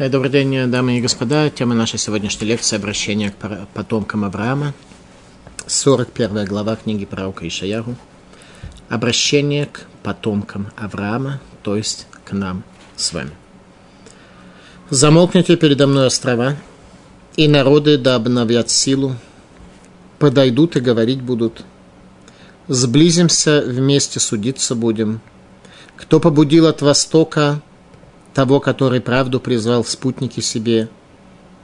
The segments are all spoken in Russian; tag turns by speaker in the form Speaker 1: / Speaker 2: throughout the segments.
Speaker 1: Э, добрый день, дамы и господа. Тема нашей сегодняшней лекции – обращение к потомкам Авраама. 41 глава книги пророка Ишаяру. Обращение к потомкам Авраама, то есть к нам с вами. «Замолкните передо мной острова, и народы да обновят силу, подойдут и говорить будут. Сблизимся, вместе судиться будем. Кто побудил от востока, того, который правду призвал в спутники себе,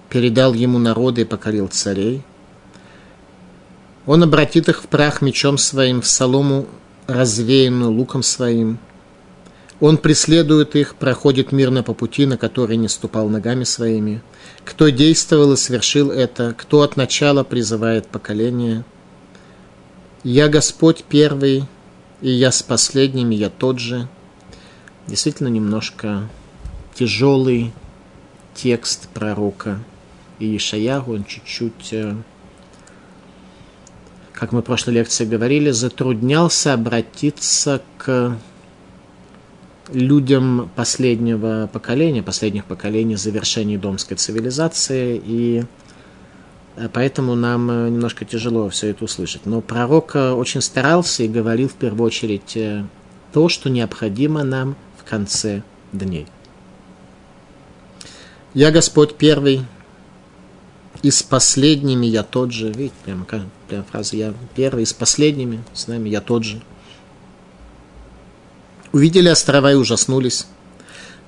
Speaker 1: передал ему народы и покорил царей. Он обратит их в прах мечом своим, в солому, развеянную луком своим. Он преследует их, проходит мирно по пути, на который не ступал ногами своими. Кто действовал и совершил это, кто от начала призывает поколение. Я Господь первый, и я с последними, я тот же. Действительно немножко тяжелый текст пророка Иешаяху, он чуть-чуть, э, как мы в прошлой лекции говорили, затруднялся обратиться к людям последнего поколения, последних поколений завершения домской цивилизации, и э, поэтому нам э, немножко тяжело все это услышать. Но пророк очень старался и говорил в первую очередь то, что необходимо нам в конце дней. Я Господь первый, и с последними я тот же. Видите, прямо, прямо фраза «я первый», и с последними с нами я тот же. Увидели острова и ужаснулись.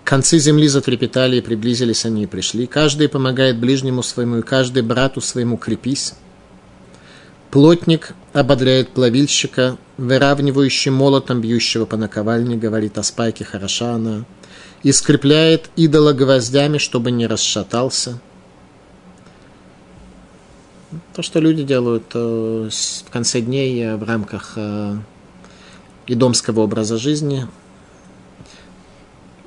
Speaker 1: Концы земли затрепетали, и приблизились они и пришли. Каждый помогает ближнему своему, и каждый брату своему крепись. Плотник ободряет плавильщика, выравнивающий молотом бьющего по наковальне, говорит о спайке хороша она и скрепляет идола гвоздями, чтобы не расшатался. То, что люди делают э, в конце дней э, в рамках э, идомского образа жизни,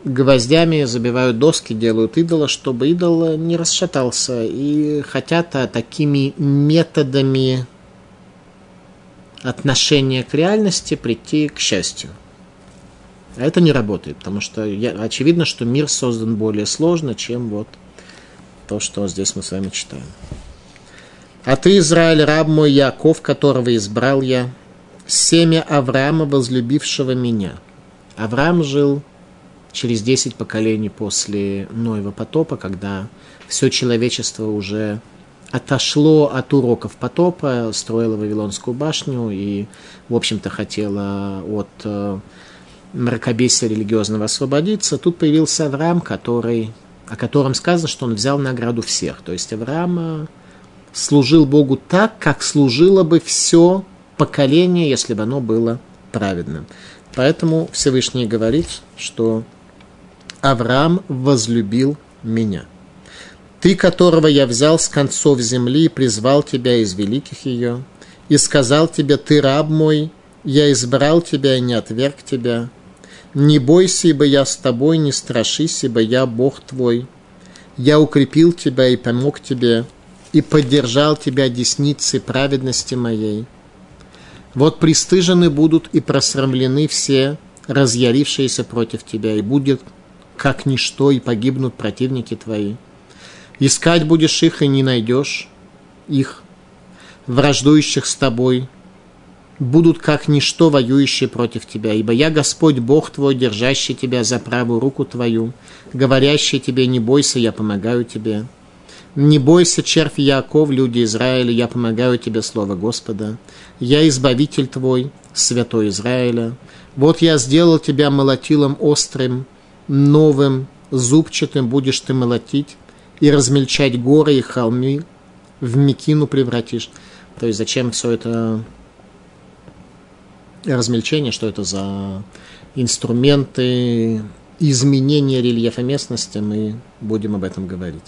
Speaker 1: гвоздями забивают доски, делают идола, чтобы идол не расшатался. И хотят такими методами отношения к реальности прийти к счастью. А это не работает, потому что я, очевидно, что мир создан более сложно, чем вот то, что здесь мы с вами читаем. А ты, Израиль, раб мой Яков, которого избрал я, семя Авраама, возлюбившего меня. Авраам жил через 10 поколений после Ноева потопа, когда все человечество уже отошло от уроков потопа, строило Вавилонскую башню и, в общем-то, хотело от э, мракобесия религиозного освободиться, тут появился Авраам, который, о котором сказано, что он взял награду всех. То есть Авраам служил Богу так, как служило бы все поколение, если бы оно было праведным. Поэтому Всевышний говорит, что Авраам возлюбил меня. Ты, которого я взял с концов земли и призвал тебя из великих ее, и сказал тебе, ты раб мой, я избрал тебя и не отверг тебя, не бойся, ибо я с тобой, не страшись, ибо я Бог твой. Я укрепил тебя и помог тебе, и поддержал тебя десницей праведности моей. Вот пристыжены будут и просрамлены все, разъярившиеся против тебя, и будет как ничто, и погибнут противники твои. Искать будешь их, и не найдешь их, враждующих с тобой, будут как ничто воюющие против тебя, ибо я Господь Бог твой, держащий тебя за правую руку твою, говорящий тебе, не бойся, я помогаю тебе. Не бойся, червь Яков, люди Израиля, я помогаю тебе, слово Господа. Я избавитель твой, святой Израиля. Вот я сделал тебя молотилом острым, новым, зубчатым будешь ты молотить, и размельчать горы и холмы в мекину превратишь. То есть зачем все это размельчение, что это за инструменты изменения рельефа местности, мы будем об этом говорить.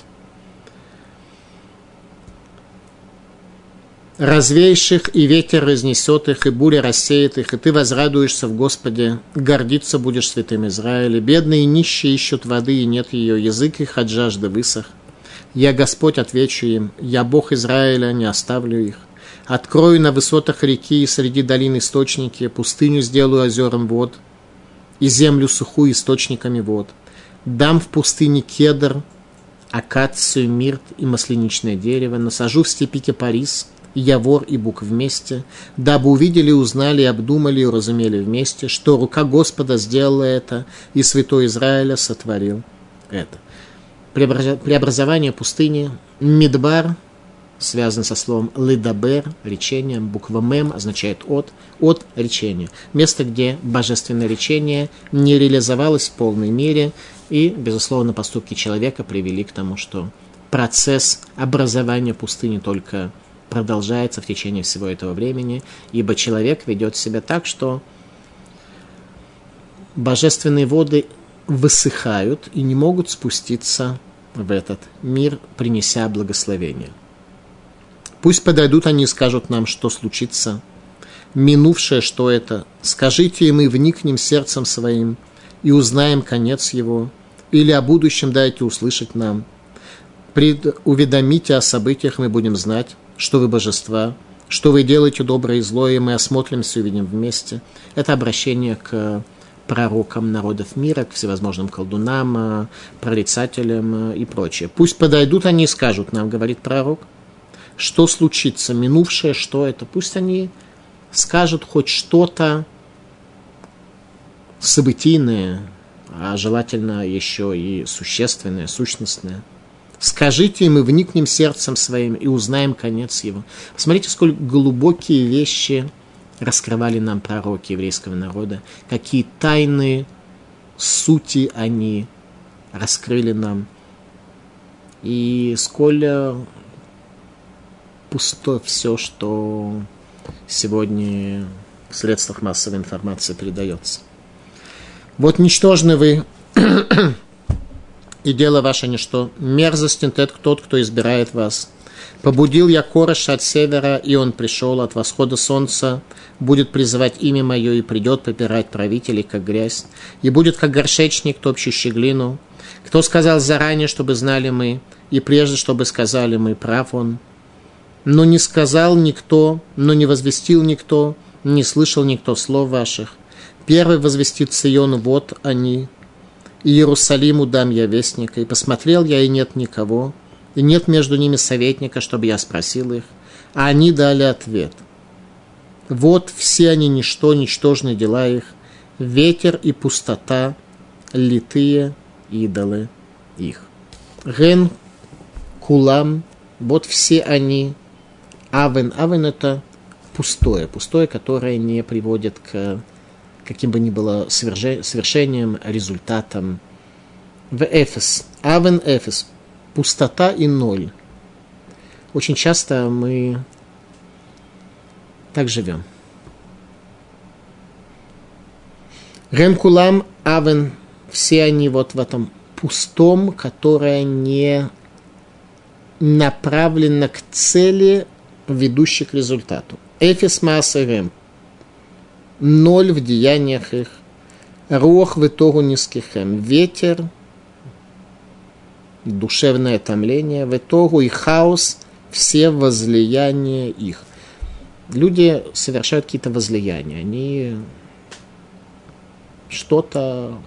Speaker 1: Развеешь их, и ветер разнесет их, и буря рассеет их, и ты возрадуешься в Господе, гордиться будешь святым Израиле. Бедные и нищие ищут воды, и нет ее, язык их от жажды высох. Я Господь отвечу им, я Бог Израиля, не оставлю их. Открою на высотах реки и среди долин источники, пустыню сделаю озером вод, и землю сухую источниками вод. Дам в пустыне кедр акацию, мирт и масленичное дерево, насажу в степи кипарис, явор и бук вместе, дабы увидели, узнали, обдумали и разумели вместе, что рука Господа сделала это, и святой Израиля сотворил это. Преобразование пустыни, Мидбар, связан со словом лидабер, речение, буква мем означает от, от речения. Место, где божественное речение не реализовалось в полной мере, и, безусловно, поступки человека привели к тому, что процесс образования пустыни только продолжается в течение всего этого времени, ибо человек ведет себя так, что божественные воды высыхают и не могут спуститься в этот мир, принеся благословение. Пусть подойдут они и скажут нам, что случится. Минувшее, что это? Скажите, и мы вникнем сердцем своим и узнаем конец его. Или о будущем дайте услышать нам. Уведомите о событиях, мы будем знать, что вы божества, что вы делаете доброе и злое, мы осмотримся и увидим вместе. Это обращение к пророкам народов мира, к всевозможным колдунам, прорицателям и прочее. Пусть подойдут они и скажут нам, говорит пророк, что случится, минувшее, что это. Пусть они скажут хоть что-то событийное, а желательно еще и существенное, сущностное. Скажите, и мы вникнем сердцем своим и узнаем конец его. Посмотрите, сколько глубокие вещи раскрывали нам пророки еврейского народа, какие тайны сути они раскрыли нам. И сколь пусто все, что сегодня в средствах массовой информации передается. Вот ничтожны вы, и дело ваше ничто. Мерзостен тот, кто избирает вас. Побудил я Короша от севера, и он пришел от восхода солнца, будет призывать имя мое, и придет попирать правителей, как грязь, и будет, как горшечник, топчущий глину. Кто сказал заранее, чтобы знали мы, и прежде, чтобы сказали мы, прав он – но не сказал никто, но не возвестил никто, не слышал никто слов ваших. Первый возвестит Сиону, вот они, и Иерусалиму дам я вестника, и посмотрел я, и нет никого, и нет между ними советника, чтобы я спросил их, а они дали ответ. Вот все они ничто, ничтожные дела их, ветер и пустота, литые идолы их. Ген, Кулам, вот все они, Авен. Авен – это пустое, пустое, которое не приводит к каким бы ни было совершением, результатом. В эфес. Авен эфес. Пустота и ноль. Очень часто мы так живем. Ремкулам Авен. Все они вот в этом пустом, которое не направлено к цели ведущий к результату. Эфис маасерем. Ноль в деяниях их. Рух в итогу низкихем. Ветер, душевное томление, в итогу и хаос, все возлияния их. Люди совершают какие-то возлияния, они что-то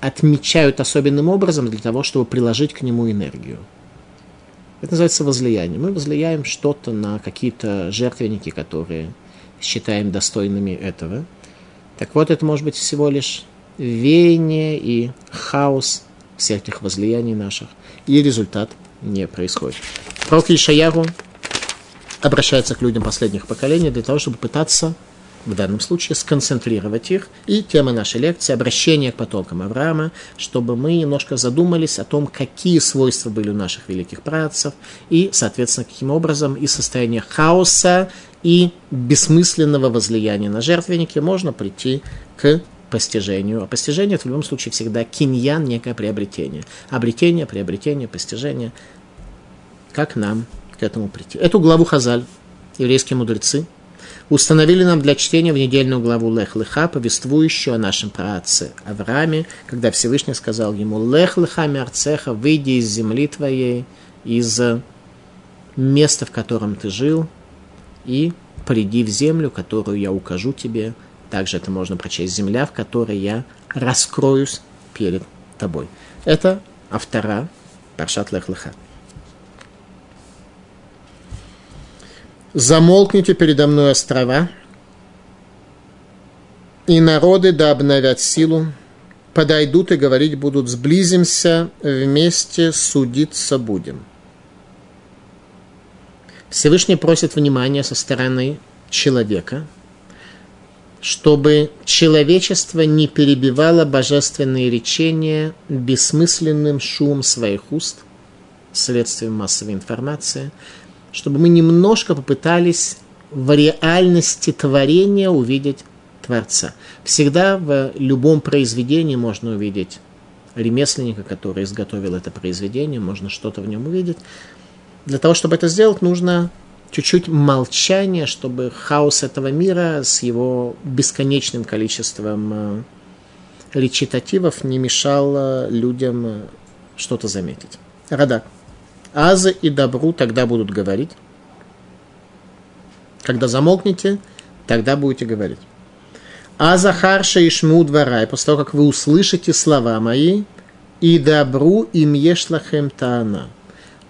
Speaker 1: отмечают особенным образом для того, чтобы приложить к нему энергию. Это называется возлияние. Мы возлияем что-то на какие-то жертвенники, которые считаем достойными этого. Так вот, это может быть всего лишь веяние и хаос всех этих возлияний наших, и результат не происходит. Пророк Ишаяру обращается к людям последних поколений для того, чтобы пытаться в данном случае сконцентрировать их. И тема нашей лекции – обращение к потомкам Авраама, чтобы мы немножко задумались о том, какие свойства были у наших великих працев, и, соответственно, каким образом из состояния хаоса и бессмысленного возлияния на жертвенники можно прийти к постижению. А постижение это в любом случае всегда киньян, некое приобретение. Обретение, приобретение, постижение. Как нам к этому прийти? Эту главу Хазаль, еврейские мудрецы – установили нам для чтения в недельную главу Лех Леха, повествующую о нашем праотце Аврааме, когда Всевышний сказал ему Лех Леха Мерцеха, выйди из земли твоей, из места, в котором ты жил, и приди в землю, которую я укажу тебе. Также это можно прочесть земля, в которой я раскроюсь перед тобой. Это автора Паршат Лех Замолкните передо мной острова, и народы да обновят силу, подойдут и говорить будут, сблизимся, вместе судиться будем. Всевышний просит внимания со стороны человека, чтобы человечество не перебивало божественные речения бессмысленным шумом своих уст, следствием массовой информации, чтобы мы немножко попытались в реальности творения увидеть Творца. Всегда в любом произведении можно увидеть ремесленника, который изготовил это произведение, можно что-то в нем увидеть. Для того, чтобы это сделать, нужно чуть-чуть молчания, чтобы хаос этого мира с его бесконечным количеством э, речитативов не мешал э, людям э, что-то заметить. Радак. Азы и добру тогда будут говорить. Когда замолкнете, тогда будете говорить. А Захарша и Шму дворай, после того, как вы услышите слова мои, и добру им ешлахем таана.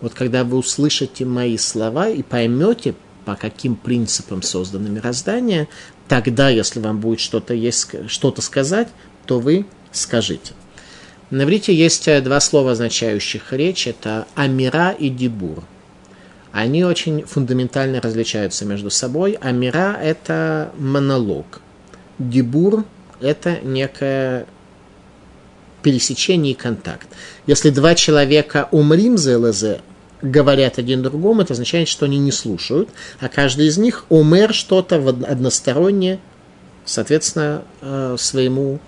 Speaker 1: Вот когда вы услышите мои слова и поймете, по каким принципам создано мироздание, тогда, если вам будет что-то есть, что-то сказать, то вы скажите. На иврите есть э, два слова, означающих речь. Это амира и дебур. Они очень фундаментально различаются между собой. Амира – это монолог – дебур – это некое пересечение и контакт. Если два человека умрим ЗЛЗ, говорят один другому, это означает, что они не слушают, а каждый из них умер что-то одностороннее, соответственно, э, своему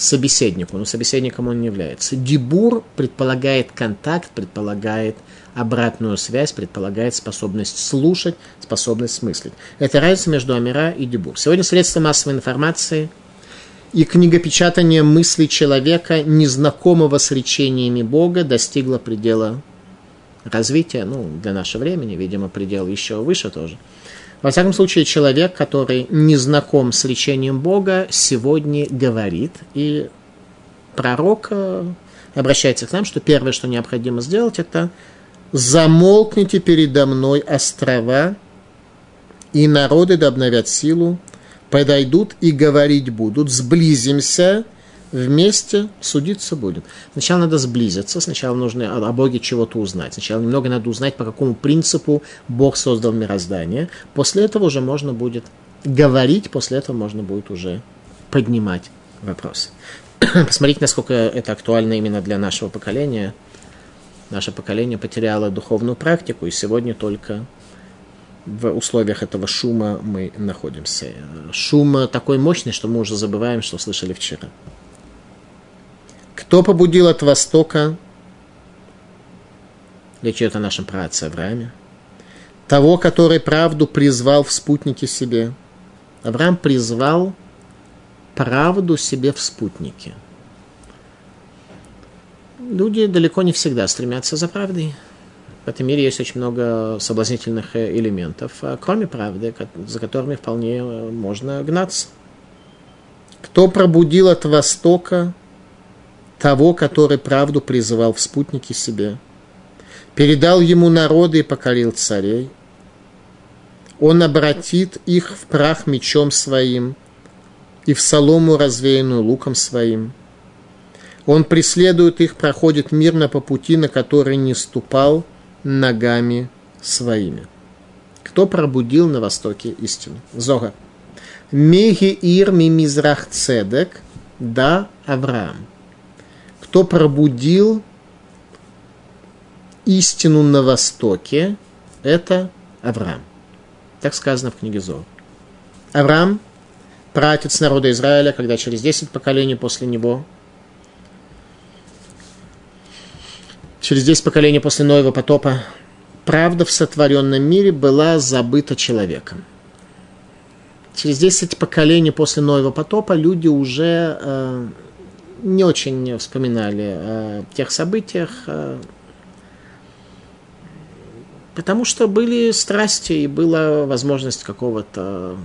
Speaker 1: собеседнику, но собеседником он не является. Дебур предполагает контакт, предполагает обратную связь, предполагает способность слушать, способность мыслить. Это разница между Амира и Дебур. Сегодня средства массовой информации и книгопечатание мыслей человека, незнакомого с речениями Бога, достигло предела развития, ну, для нашего времени, видимо, предел еще выше тоже. Во всяком случае, человек, который не знаком с речением Бога, сегодня говорит, и пророк э, обращается к нам, что первое, что необходимо сделать, это замолкните передо мной острова, и народы да обновят силу, подойдут и говорить будут, сблизимся, вместе судиться будем. Сначала надо сблизиться, сначала нужно о Боге чего-то узнать. Сначала немного надо узнать, по какому принципу Бог создал мироздание. После этого уже можно будет говорить, после этого можно будет уже поднимать вопросы. Посмотрите, насколько это актуально именно для нашего поколения – Наше поколение потеряло духовную практику, и сегодня только в условиях этого шума мы находимся. Шум такой мощный, что мы уже забываем, что слышали вчера. Кто побудил от Востока? Речь идет о нашем праотце Аврааме. Того, который правду призвал в спутнике себе. Авраам призвал правду себе в спутнике – люди далеко не всегда стремятся за правдой. В этом мире есть очень много соблазнительных э, элементов, а кроме правды, за которыми вполне э, можно гнаться. Кто пробудил от Востока того, который правду призывал в спутнике себе, передал ему народы и покорил царей. Он обратит их в прах мечом своим и в солому, развеянную луком своим – он преследует их, проходит мирно по пути, на который не ступал ногами своими. Кто пробудил на востоке истину? Зога. Меги ир мизрах цедек, да Авраам. Кто пробудил истину на востоке, это Авраам. Так сказано в книге Зор. Авраам, пратец народа Израиля, когда через 10 поколений после него через 10 поколений после Ноева потопа, правда в сотворенном мире была забыта человеком. Через 10 поколений после Ноева потопа люди уже э, не очень вспоминали о тех событиях, э, потому что были страсти и была возможность какого-то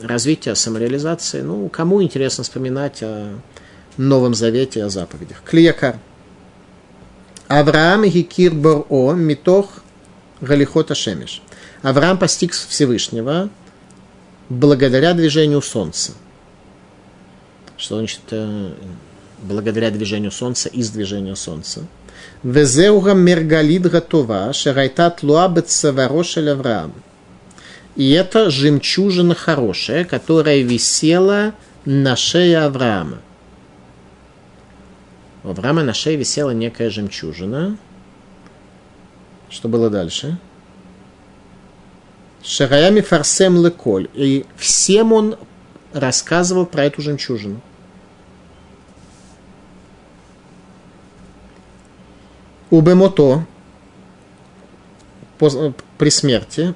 Speaker 1: развития, самореализации. Ну, кому интересно вспоминать о Новом Завете о заповедях. Клиякар. Авраам Гикир Бор-О Митох Галихота Шемиш. Авраам постиг Всевышнего благодаря движению Солнца. Что значит э, благодаря движению Солнца, из движения Солнца? Везеуга мергалид готова, шарайтат луабет саварошель Авраам. И это жемчужина хорошая, которая висела на шее Авраама. У Авраама на шее висела некая жемчужина. Что было дальше? Шараями фарсем леколь. И всем он рассказывал про эту жемчужину. Убемото при смерти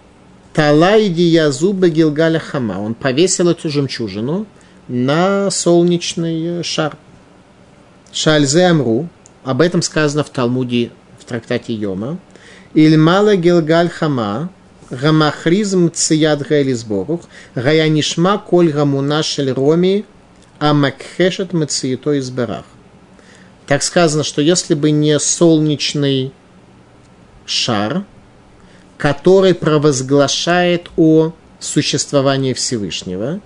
Speaker 1: Талайди Язуба Гилгаля Хама. Он повесил эту жемчужину на солнечный шар. Шальзе Амру. Об этом сказано в Талмуде в трактате Йома. Ильмала Гилгаль Хама. Гамахризм Цият Гаэлизборух. Гаянишма Коль Гамуна Шель Роми. Амакхешет Мациито Изберах. Так сказано, что если бы не солнечный шар, который провозглашает о существовании Всевышнего,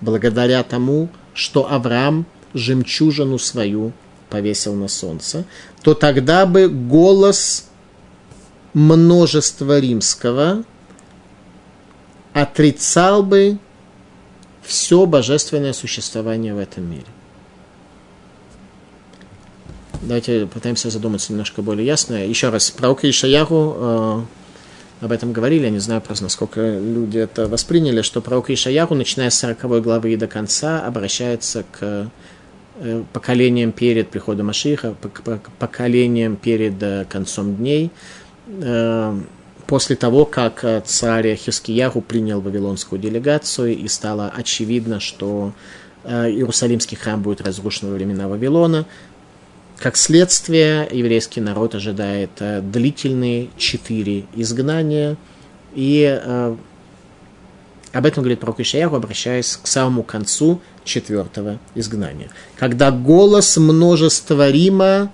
Speaker 1: благодаря тому, что Авраам жемчужину свою повесил на солнце, то тогда бы голос множества римского отрицал бы все божественное существование в этом мире. Давайте попытаемся задуматься немножко более ясно. Еще раз, пророк Ишаяру э, об этом говорили, я не знаю просто, насколько люди это восприняли, что пророк Ишаяру, начиная с 40 главы и до конца, обращается к э, поколениям перед приходом Машиха, к поколениям перед э, концом дней, э, после того, как царь Хискияру принял вавилонскую делегацию, и стало очевидно, что Иерусалимский храм будет разрушен во времена Вавилона, как следствие, еврейский народ ожидает э, длительные четыре изгнания. И э, об этом говорит пророк Ишаяху, обращаясь к самому концу четвертого изгнания. Когда голос множества Рима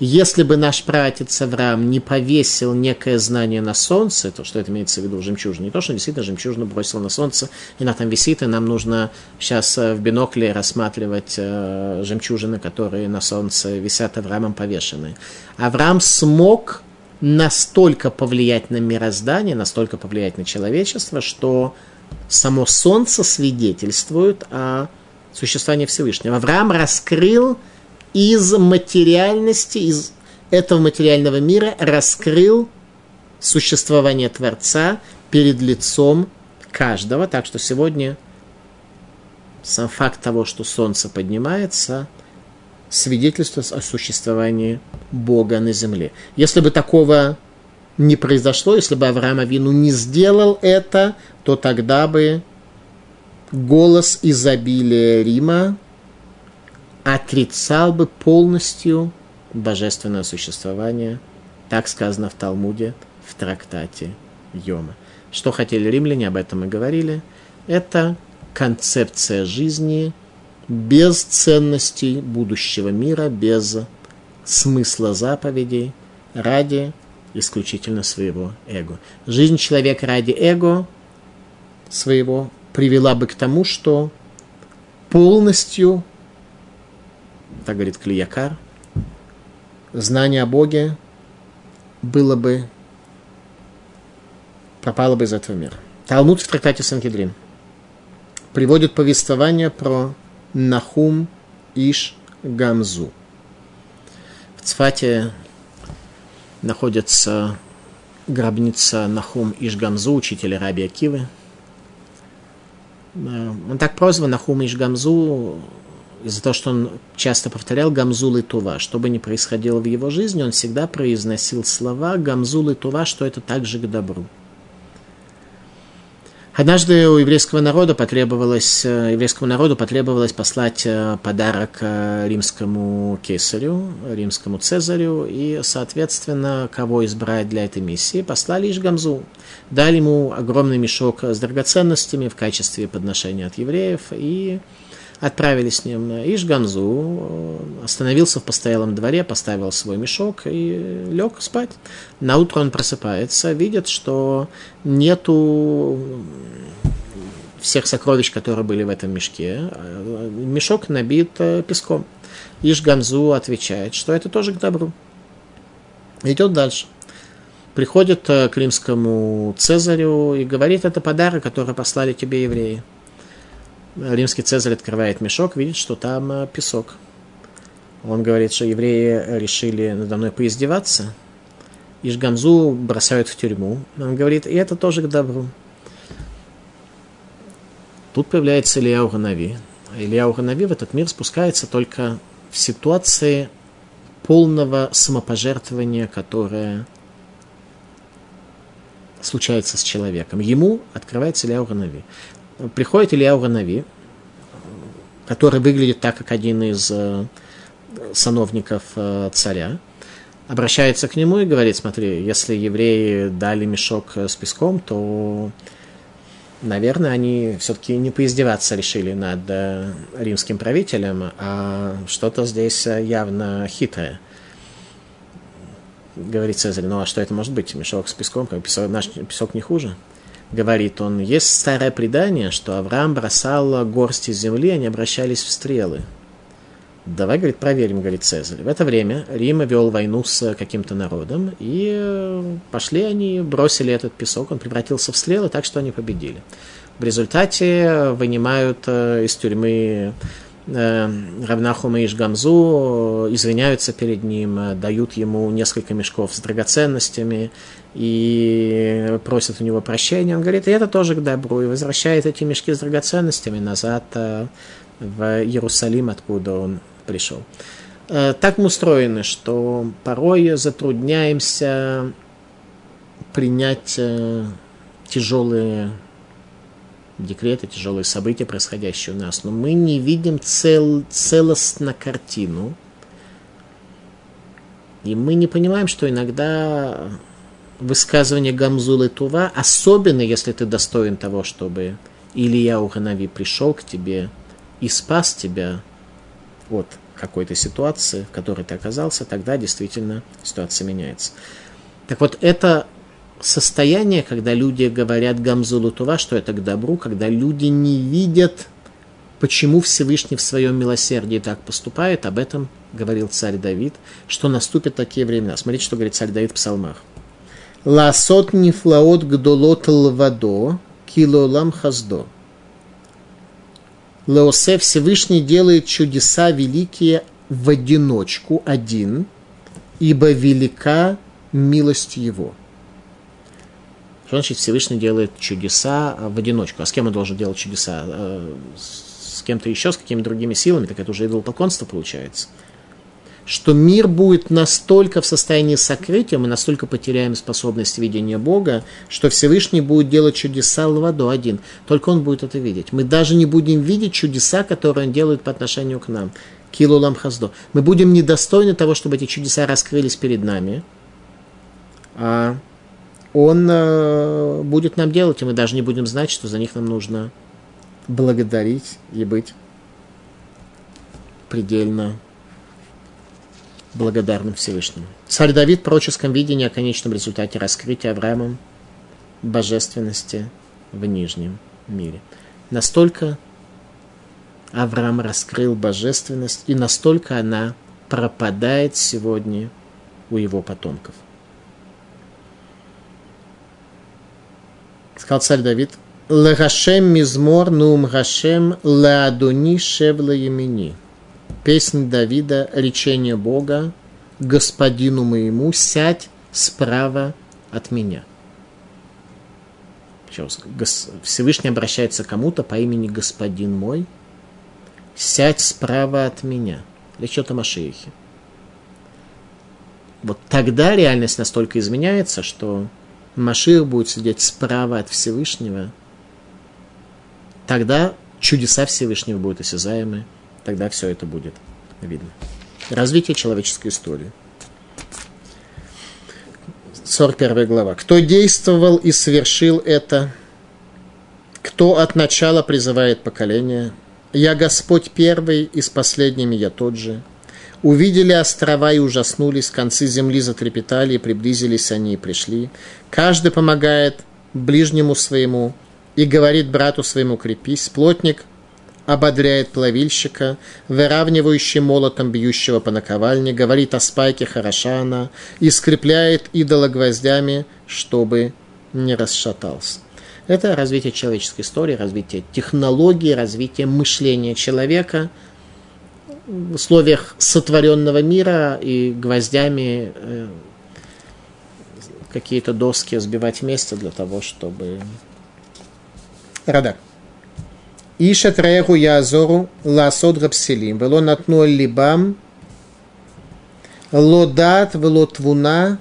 Speaker 1: если бы наш пратец Авраам не повесил некое знание на солнце, то что это имеется в виду жемчужина, не то, что он действительно жемчужину бросил на солнце, и она там висит, и нам нужно сейчас э, в бинокле рассматривать э, жемчужины, которые на солнце висят Авраамом повешены. Авраам смог настолько повлиять на мироздание, настолько повлиять на человечество, что само солнце свидетельствует о существовании Всевышнего. Авраам раскрыл из материальности, из этого материального мира раскрыл существование Творца перед лицом каждого. Так что сегодня сам факт того, что Солнце поднимается, свидетельствует о существовании Бога на земле. Если бы такого не произошло, если бы Авраам Авину не сделал это, то тогда бы голос изобилия Рима отрицал бы полностью божественное существование, так сказано в Талмуде, в трактате Йома. Что хотели римляне, об этом мы говорили, это концепция жизни без ценностей будущего мира, без смысла заповедей, ради исключительно своего эго. Жизнь человека ради эго своего привела бы к тому, что полностью так говорит Клиякар, знание о Боге было бы, пропало бы из этого мира. Талмуд в трактате Санкедрин приводит повествование про Нахум Иш Гамзу. В Цфате находится гробница Нахум Иш Гамзу, учителя Раби Акивы. Он так прозван Нахум Иш Гамзу, из-за того, что он часто повторял Гамзул и Тува, что бы ни происходило в его жизни, он всегда произносил слова Гамзул и Тува, что это также к добру. Однажды у еврейского народа потребовалось, э, еврейскому народу потребовалось послать э, подарок э, римскому кесарю, римскому цезарю, и, соответственно, кого избрать для этой миссии, послали Ишгамзу. Дали ему огромный мешок с драгоценностями в качестве подношения от евреев, и отправили с ним Ишгамзу, остановился в постоялом дворе, поставил свой мешок и лег спать. На утро он просыпается, видит, что нету всех сокровищ, которые были в этом мешке. Мешок набит песком. Ишгамзу отвечает, что это тоже к добру. Идет дальше приходит э, к римскому Цезарю и говорит, это подарок, который послали тебе евреи. Римский Цезарь открывает мешок, видит, что там э, песок. Он говорит, что евреи решили надо мной поиздеваться. Ишгамзу бросают в тюрьму. Он говорит, и это тоже к добру. Тут появляется Илья Уганави. Илья Уганави в этот мир спускается только в ситуации полного самопожертвования, которое случается с человеком. Ему открывается Илья Нави. Приходит Илья Нави, который выглядит так, как один из э, сановников э, царя, обращается к нему и говорит, смотри, если евреи дали мешок с песком, то, наверное, они все-таки не поиздеваться решили над э, римским правителем, а что-то здесь явно хитрое говорит Цезарь, ну а что это может быть? Мешок с песком, как песок, наш песок не хуже. Говорит он, есть старое предание, что Авраам бросал горсти земли, они обращались в стрелы. Давай, говорит, проверим, говорит Цезарь. В это время Рим вел войну с каким-то народом, и э, пошли они, бросили этот песок, он превратился в стрелы, так что они победили. В результате вынимают э, из тюрьмы Э, Равнахума Ишгамзу извиняются перед ним, дают ему несколько мешков с драгоценностями и просят у него прощения. Он говорит, и это тоже к добру, и возвращает эти мешки с драгоценностями назад э, в Иерусалим, откуда он пришел. Так мы устроены, что порой затрудняемся принять тяжелые декреты, тяжелые события, происходящие у нас, но мы не видим цел, целостно картину, и мы не понимаем, что иногда высказывание Гамзулы Тува, особенно если ты достоин того, чтобы Илья Уханави пришел к тебе и спас тебя от какой-то ситуации, в которой ты оказался, тогда действительно ситуация меняется. Так вот, это состояние, когда люди говорят Гамзулу Тува, что это к добру, когда люди не видят, почему Всевышний в своем милосердии так поступает, об этом говорил царь Давид, что наступят такие времена. Смотрите, что говорит царь Давид в псалмах. Ласот нифлаот гдолот лвадо, килолам хаздо. Леосе Всевышний делает чудеса великие в одиночку, один, ибо велика милость его. Что значит Всевышний делает чудеса в одиночку? А с кем он должен делать чудеса? Э, с кем-то еще, с какими-то другими силами? Так это уже идолопоклонство получается. Что мир будет настолько в состоянии сокрытия, мы настолько потеряем способность видения Бога, что Всевышний будет делать чудеса Лвадо один. Только он будет это видеть. Мы даже не будем видеть чудеса, которые он делает по отношению к нам. Килулам Хаздо. Мы будем недостойны того, чтобы эти чудеса раскрылись перед нами. А он э, будет нам делать, и мы даже не будем знать, что за них нам нужно благодарить и быть предельно благодарным Всевышнему. Царь Давид в пророческом видении о конечном результате раскрытия Авраамом божественности в нижнем мире. Настолько Авраам раскрыл божественность, и настолько она пропадает сегодня у его потомков. сказал царь Давид, Лехашем мизмор нум хашем леадуни шевла ямини. Песнь Давида, речение Бога, господину моему, сядь справа от меня. Всевышний обращается к кому-то по имени господин мой, сядь справа от меня. Речь идет о Машиихе. Вот тогда реальность настолько изменяется, что Машир будет сидеть справа от Всевышнего, тогда чудеса Всевышнего будут осязаемы, тогда все это будет видно. Развитие человеческой истории. 41 глава. Кто действовал и совершил это? Кто от начала призывает поколение? Я Господь первый, и с последними я тот же. Увидели острова и ужаснулись, концы земли затрепетали, и приблизились они и пришли. Каждый помогает ближнему своему и говорит брату своему крепись. Плотник ободряет плавильщика, выравнивающий молотом бьющего по наковальне, говорит о спайке хороша она и скрепляет идола гвоздями, чтобы не расшатался. Это развитие человеческой истории, развитие технологии, развитие мышления человека в условиях сотворенного мира и гвоздями э, какие-то доски сбивать вместе для того, чтобы... Радар. Иша Траеху Язору Ласод Гапселим, Вело Натно Либам, Лодат Вело Твуна,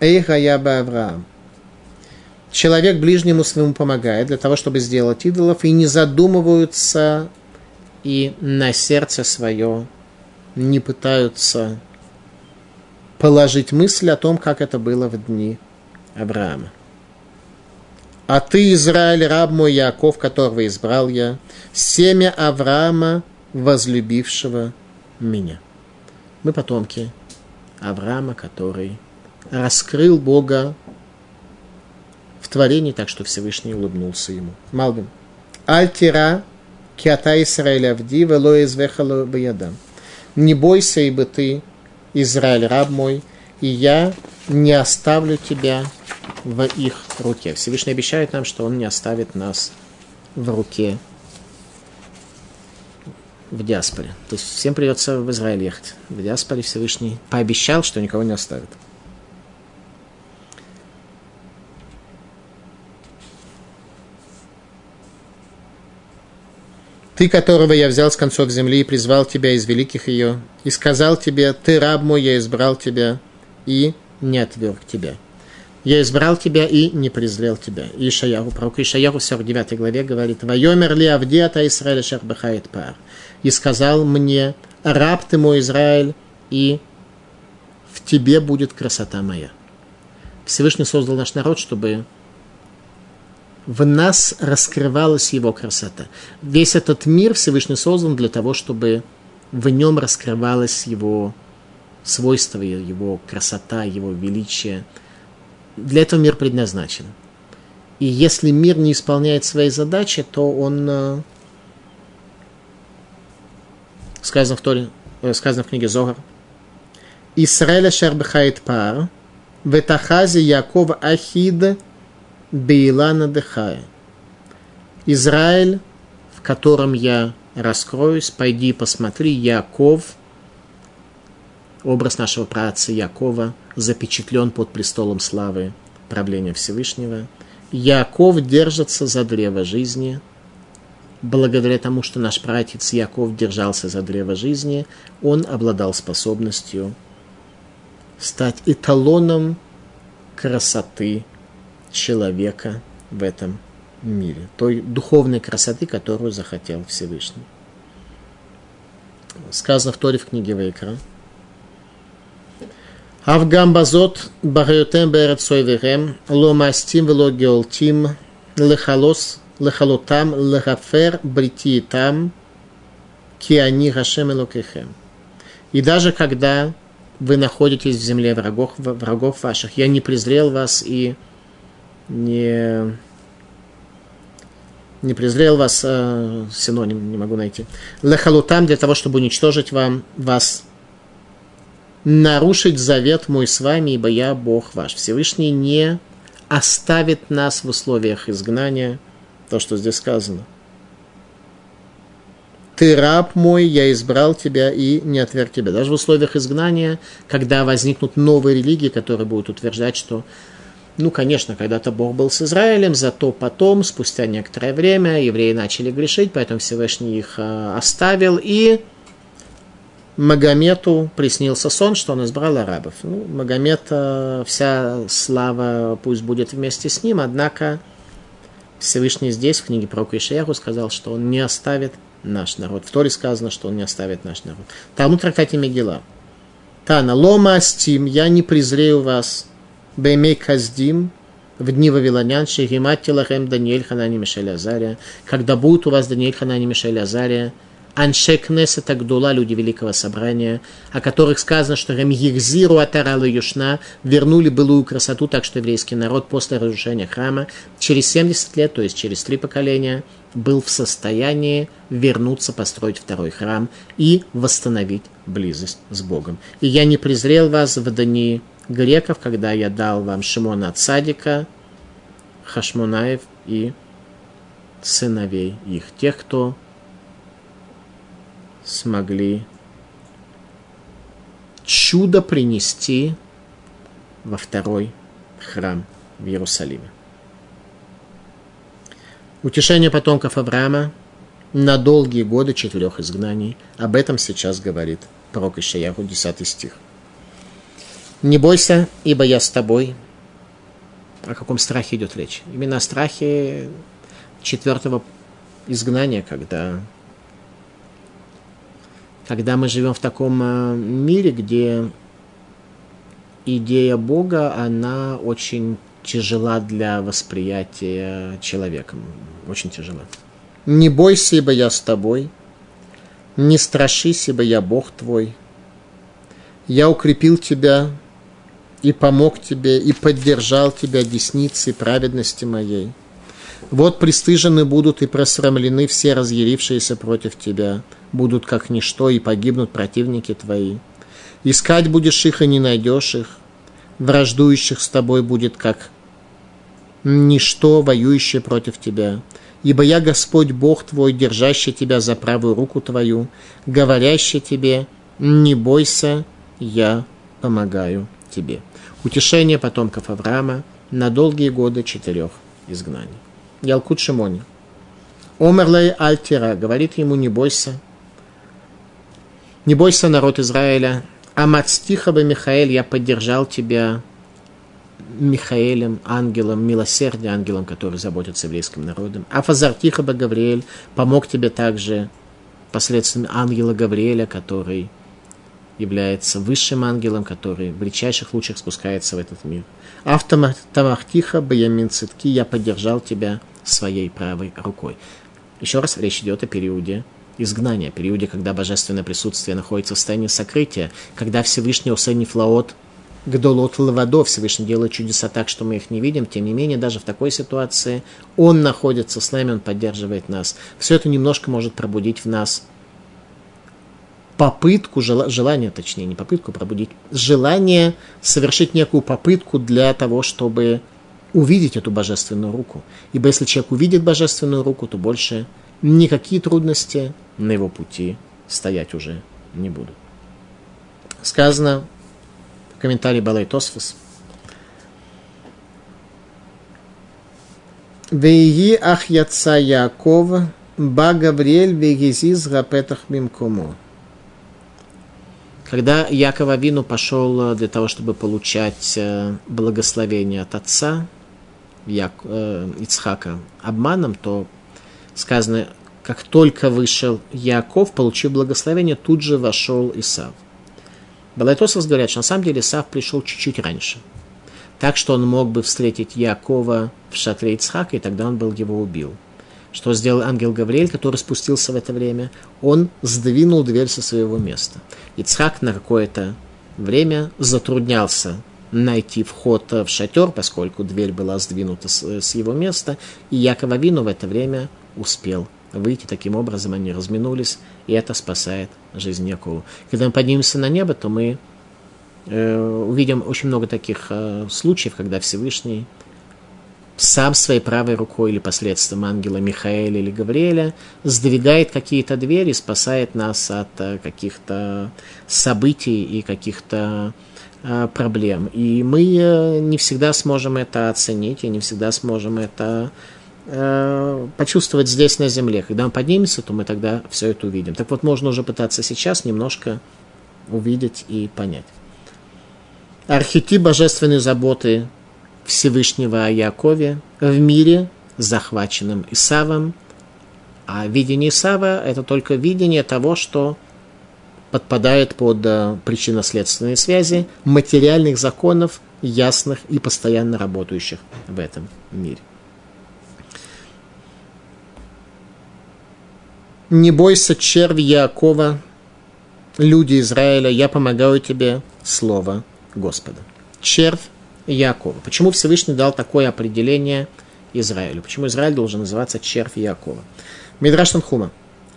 Speaker 1: Эйха Яба Авраам. Человек ближнему своему помогает для того, чтобы сделать идолов, и не задумываются и на сердце свое не пытаются положить мысль о том, как это было в дни Авраама. А ты, Израиль, раб мой Яков, которого избрал я, семя Авраама, возлюбившего меня. Мы потомки Авраама, который раскрыл Бога в творении, так что Всевышний улыбнулся ему. Малбим. Альтира киата Исраиль авди вело извехало баядам. Не бойся, ибо ты, Израиль, раб мой, и я не оставлю тебя в их руке. Всевышний обещает нам, что Он не оставит нас в руке в диаспоре. То есть всем придется в Израиль ехать. В диаспоре Всевышний пообещал, что никого не оставит. Ты, которого я взял с концов земли и призвал тебя из великих ее, и сказал тебе, ты раб мой, я избрал тебя и не отверг тебя. Я избрал тебя и не презрел тебя. Ишаяху, пророк Ишаяху в 49 главе говорит, «Вайомер ли авдиата Исраэль шахбахает пар». И сказал мне, раб ты мой Израиль, и в тебе будет красота моя. Всевышний создал наш народ, чтобы в нас раскрывалась его красота. Весь этот мир Всевышний создан для того, чтобы в нем раскрывалось его свойства, его красота, его величие – для этого мир предназначен. И если мир не исполняет свои задачи, то он э, сказано в, Торе, э, сказано в книге Зогар. Исраэль шербхает пар, ветахази Яков ахид бейлана дыхая. Израиль, в котором я раскроюсь, пойди посмотри, Яков, образ нашего праца Якова – запечатлен под престолом славы правления Всевышнего. Яков держится за древо жизни. Благодаря тому, что наш пратец Яков держался за древо жизни, он обладал способностью стать эталоном красоты человека в этом мире, той духовной красоты, которую захотел Всевышний. Сказано в Торе в книге Вейкра – Авгамбазот Багаютем Берет Сойвехем, Ломастим Велогеолтим, Лехалос, Лехалотам, Лехафер Бритиетам, Киани Хашем Элокехем. И даже когда вы находитесь в земле врагов, врагов ваших, я не презрел вас и не, не презрел вас, э, синоним не могу найти, лехалутам для того, чтобы уничтожить вам, вас нарушить завет мой с вами, ибо я Бог ваш. Всевышний не оставит нас в условиях изгнания, то, что здесь сказано. Ты раб мой, я избрал тебя и не отверг тебя. Даже в условиях изгнания, когда возникнут новые религии, которые будут утверждать, что, ну, конечно, когда-то Бог был с Израилем, зато потом, спустя некоторое время, евреи начали грешить, поэтому Всевышний их э, оставил и Магомету приснился сон, что он избрал арабов. Ну, Магомед, вся слава пусть будет вместе с ним, однако Всевышний здесь, в книге про Ишаяху, сказал, что он не оставит наш народ. В Торе сказано, что он не оставит наш народ. Там в трактате Мегила. Тана, лома астим, я не презрею вас, беймей каздим, в дни Вавилонян, Шегимат Тилахем Даниэль Ханани Мишель Азария, когда будут у вас Даниэль Ханани Мишель Азария, Анше Кнесета Гдула, люди Великого Собрания, о которых сказано, что Рамьехзиру Атарала Юшна вернули былую красоту, так что еврейский народ после разрушения храма через 70 лет, то есть через три поколения, был в состоянии вернуться, построить второй храм и восстановить близость с Богом. И я не презрел вас в дни греков, когда я дал вам Шимона от Садика, Хашмонаев и сыновей их, тех, кто смогли чудо принести во второй храм в Иерусалиме. Утешение потомков Авраама на долгие годы четырех изгнаний. Об этом сейчас говорит пророк Ишаяху, 10 стих. «Не бойся, ибо я с тобой». О каком страхе идет речь? Именно о страхе четвертого изгнания, когда когда мы живем в таком э, мире, где идея Бога, она очень тяжела для восприятия человеком. Очень тяжела. Не бойся, ибо я с тобой. Не страшись, ибо я Бог твой. Я укрепил тебя и помог тебе, и поддержал тебя десницей праведности моей. Вот пристыжены будут и просрамлены все разъярившиеся против тебя – будут как ничто, и погибнут противники твои. Искать будешь их, и не найдешь их. Враждующих с тобой будет как ничто, воюющее против тебя. Ибо я Господь Бог твой, держащий тебя за правую руку твою, говорящий тебе, не бойся, я помогаю тебе. Утешение потомков Авраама на долгие годы четырех изгнаний. Ялкут Шимони. Омерлей Альтира говорит ему, не бойся, не бойся, народ Израиля. Амацтиха бы Михаэль, я поддержал тебя Михаэлем, ангелом милосердия, ангелом, который заботится еврейским народом. А Фазартиха бы Гавриэль помог тебе также последствиями ангела Гавриэля, который является высшим ангелом, который в редчайших случаях спускается в этот мир. Автомахтиха Баямин Цитки, я поддержал тебя своей правой рукой. Еще раз речь идет о периоде изгнания, периоде, когда божественное присутствие находится в состоянии сокрытия, когда Всевышний Усениф Лаот Гдолот Лавадо, Всевышний делает чудеса так, что мы их не видим, тем не менее, даже в такой ситуации Он находится с нами, Он поддерживает нас. Все это немножко может пробудить в нас попытку, желание, точнее, не попытку пробудить, желание совершить некую попытку для того, чтобы увидеть эту божественную руку. Ибо если человек увидит божественную руку, то больше никакие трудности на его пути стоять уже не будут. Сказано в комментарии Балай Тосфос. Веи ах яца Яков, ба Гавриэль вегезиз гапетах мимкому. Когда Яков Авину пошел для того, чтобы получать э, благословение от отца э, Ицхака обманом, то сказано, как только вышел Яков, получил благословение, тут же вошел Исав. Балайтосов говорят, что на самом деле Исав пришел чуть-чуть раньше. Так что он мог бы встретить Якова в шатре Ицхака, и тогда он был его убил. Что сделал ангел Гавриэль, который спустился в это время? Он сдвинул дверь со своего места. Ицхак на какое-то время затруднялся найти вход в шатер, поскольку дверь была сдвинута с, его места, и Якова Вину в это время успел выйти. Таким образом они разминулись, и это спасает жизнь Якова. Когда мы поднимемся на небо, то мы э, увидим очень много таких э, случаев, когда Всевышний сам своей правой рукой или посредством ангела Михаэля или Гавриэля сдвигает какие-то двери, спасает нас от э, каких-то событий и каких-то э, проблем. И мы э, не всегда сможем это оценить, и не всегда сможем это Э, почувствовать здесь на земле. Когда он поднимется, то мы тогда все это увидим. Так вот, можно уже пытаться сейчас немножко увидеть и понять. Архетип божественной заботы Всевышнего о Якове в мире, захваченном Исавом. А видение Исава – это только видение того, что подпадает под э, причинно-следственные связи материальных законов ясных и постоянно работающих в этом мире. Не бойся, черви Якова, люди Израиля, я помогаю тебе, слово Господа. Червь Якова. Почему Всевышний дал такое определение Израилю? Почему Израиль должен называться червь Якова? Мидраш Танхума.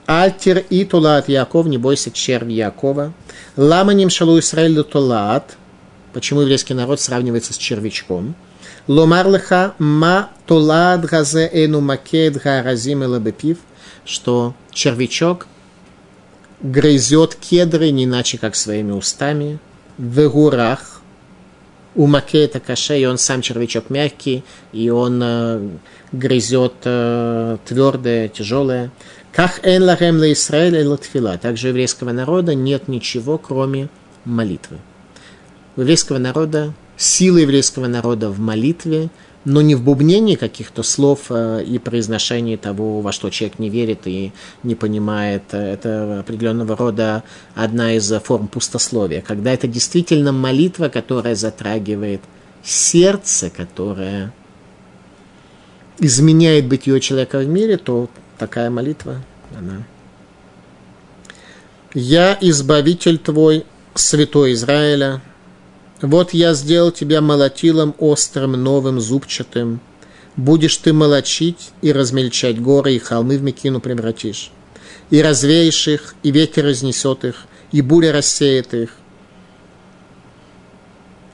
Speaker 1: Альтер и тулат Яков, не бойся червь Якова. Ламаним шалу Израилю тулат. Почему еврейский народ сравнивается с червячком? Ломар леха ма тулат газе эну макед гаразим элабепив. Что червячок грызет кедры не иначе, как своими устами. В горах. У маке это каше, и он сам червячок мягкий, и он э, грызет э, твердое, тяжелое. Как эн лахем ла Исраэль латфила. Также еврейского народа нет ничего, кроме молитвы. У еврейского народа, сила еврейского народа в молитве, но не в бубнении каких-то слов э, и произношении того, во что человек не верит и не понимает. Это определенного рода одна из форм пустословия. Когда это действительно молитва, которая затрагивает сердце, которое изменяет бытие человека в мире, то такая молитва, она. «Я избавитель твой, святой Израиля, вот я сделал тебя молотилом острым, новым, зубчатым. Будешь ты молочить и размельчать горы, и холмы в Мекину превратишь. И развеешь их, и ветер разнесет их, и буря рассеет их.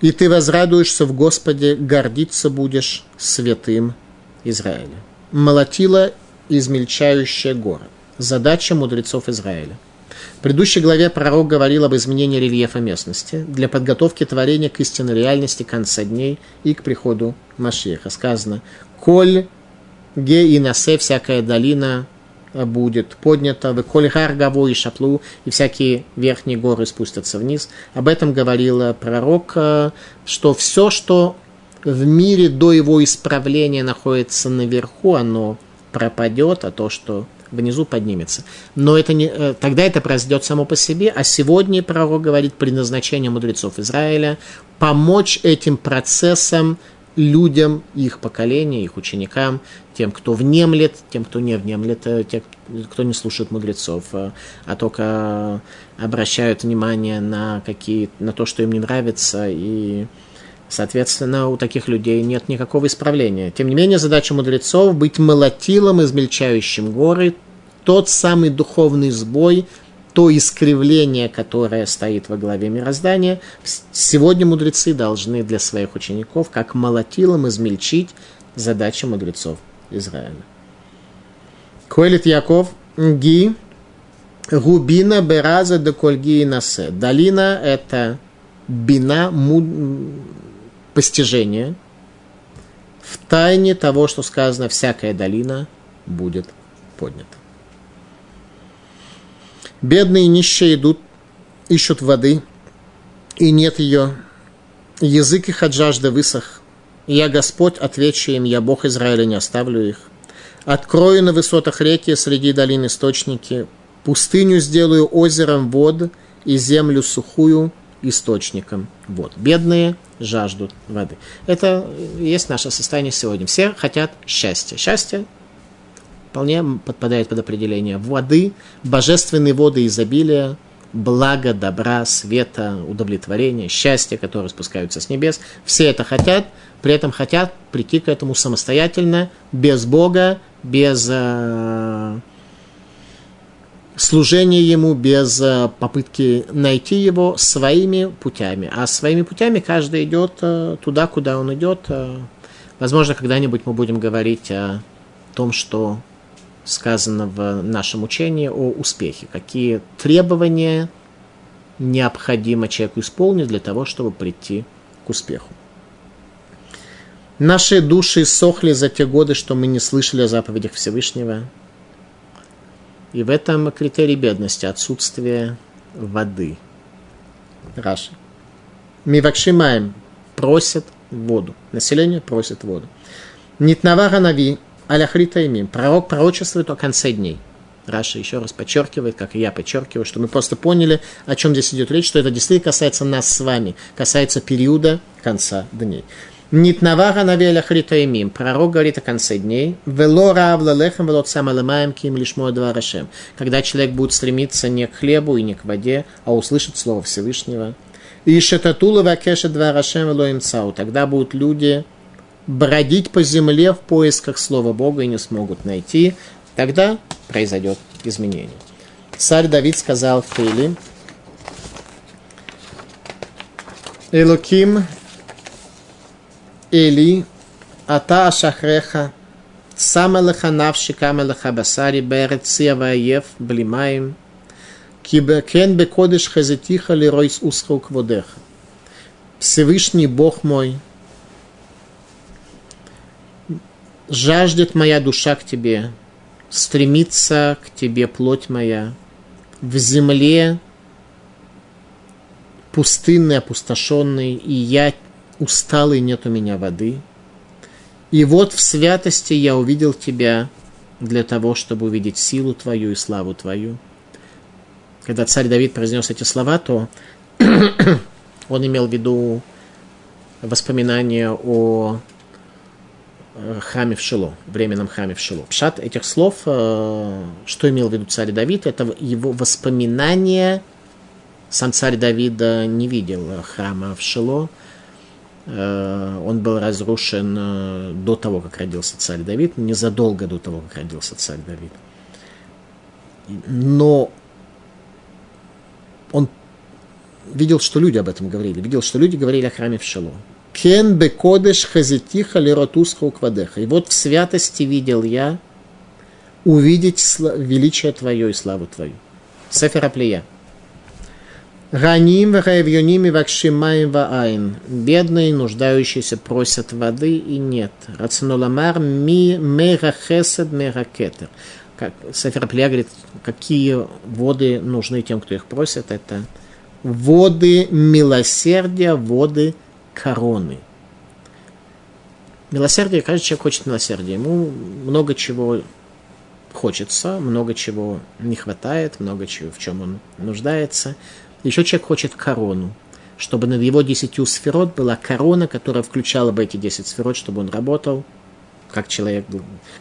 Speaker 1: И ты возрадуешься в Господе, гордиться будешь святым Израиля. Молотила измельчающая гора. Задача мудрецов Израиля. В предыдущей главе пророк говорил об изменении рельефа местности для подготовки творения к истинной реальности конца дней и к приходу Машеха. Сказано, «Коль ге и насе всякая долина будет поднята, в коль гаргаво и шаплу, и всякие верхние горы спустятся вниз». Об этом говорил пророк, что все, что в мире до его исправления находится наверху, оно пропадет, а то, что внизу поднимется. Но это не, э, тогда это произойдет само по себе, а сегодня пророк говорит предназначение мудрецов Израиля помочь этим процессам людям, их поколения, их ученикам, тем, кто внемлет, тем, кто не внемлет, э, тем, кто не слушает мудрецов, э, а только обращают внимание на, какие, на то, что им не нравится, и Соответственно, у таких людей нет никакого исправления. Тем не менее, задача мудрецов – быть молотилом, измельчающим горы, тот самый духовный сбой, то искривление, которое стоит во главе мироздания. Сегодня мудрецы должны для своих учеников, как молотилом, измельчить задача мудрецов Израиля. Коэлит Яков Ги Губина Бераза Декольги и Насе. Долина – это бина, постижение в тайне того, что сказано, всякая долина будет поднята. Бедные и нищие идут, ищут воды, и нет ее. Язык их от жажды высох. Я Господь, отвечу им, я Бог Израиля, не оставлю их. Открою на высотах реки, среди долин источники, пустыню сделаю озером вод и землю сухую источником вод. Бедные жаждут воды. Это есть наше состояние сегодня. Все хотят счастья. Счастье вполне подпадает под определение воды, божественные воды изобилия, блага, добра, света, удовлетворения, счастья, которые спускаются с небес. Все это хотят, при этом хотят прийти к этому самостоятельно, без Бога, без э, служение ему без э, попытки найти его своими путями. А своими путями каждый идет э, туда, куда он идет. Э. Возможно, когда-нибудь мы будем говорить о том, что сказано в нашем учении о успехе. Какие требования необходимо человеку исполнить для того, чтобы прийти к успеху. Наши души сохли за те годы, что мы не слышали о заповедях Всевышнего – и в этом критерий бедности – отсутствие воды. Раши. Мивакшимаем просят воду. Население просит воду. Нитнава Нави аляхрита имим. Пророк пророчествует о конце дней. Раша еще раз подчеркивает, как и я подчеркиваю, что мы просто поняли, о чем здесь идет речь, что это действительно касается нас с вами, касается периода конца дней. Нитнавага навеля хритоимим. Пророк говорит о конце дней. Вело равла лехам велот самалымаем ким лишь два рашем. Когда человек будет стремиться не к хлебу и не к воде, а услышать слово Всевышнего. И шататула вакеша два рашем велоим цау. Тогда будут люди бродить по земле в поисках слова Бога и не смогут найти. Тогда произойдет изменение. Царь Давид сказал Тейле, Элоким Эли, Ата Ашахреха, Самелеха Навши Камелеха Басари, Берет Сиаваев, Блимаем, Кибекен Бекодыш Хазетиха Леройс Усха Кводеха. Всевышний Бог мой, жаждет моя душа к тебе, стремится к тебе плоть моя. В земле пустынной, опустошенной, и я усталый, нет у меня воды. И вот в святости я увидел тебя для того, чтобы увидеть силу твою и славу твою. Когда царь Давид произнес эти слова, то он имел в виду воспоминания о э, храме в Шило, временном храме в Шило. Пшат этих слов, э, что имел в виду царь Давид, это его воспоминания. Сам царь Давида не видел храма в Шило, Э, он был разрушен э, до того, как родился царь Давид, незадолго до того, как родился царь Давид. Но он видел, что люди об этом говорили, видел, что люди говорили о храме в Шало. Кен бекодеш хазитиха лиротусха уквадеха. И вот в святости видел я увидеть величие Твое и славу Твою. Сефер Аплия. Раним ваевьоним и вакшимаем ваайн. Бедные, нуждающиеся просят воды и нет. Рационоламар ми мера хесед мера кетер. Как Сефер говорит, какие воды нужны тем, кто их просит, это воды милосердия, воды короны. Милосердие, каждый человек хочет милосердия. Ему много чего хочется, много чего не хватает, много чего, в чем он нуждается. Еще человек хочет корону, чтобы над его десятью сферот была корона, которая включала бы эти десять сферот, чтобы он работал, как человек,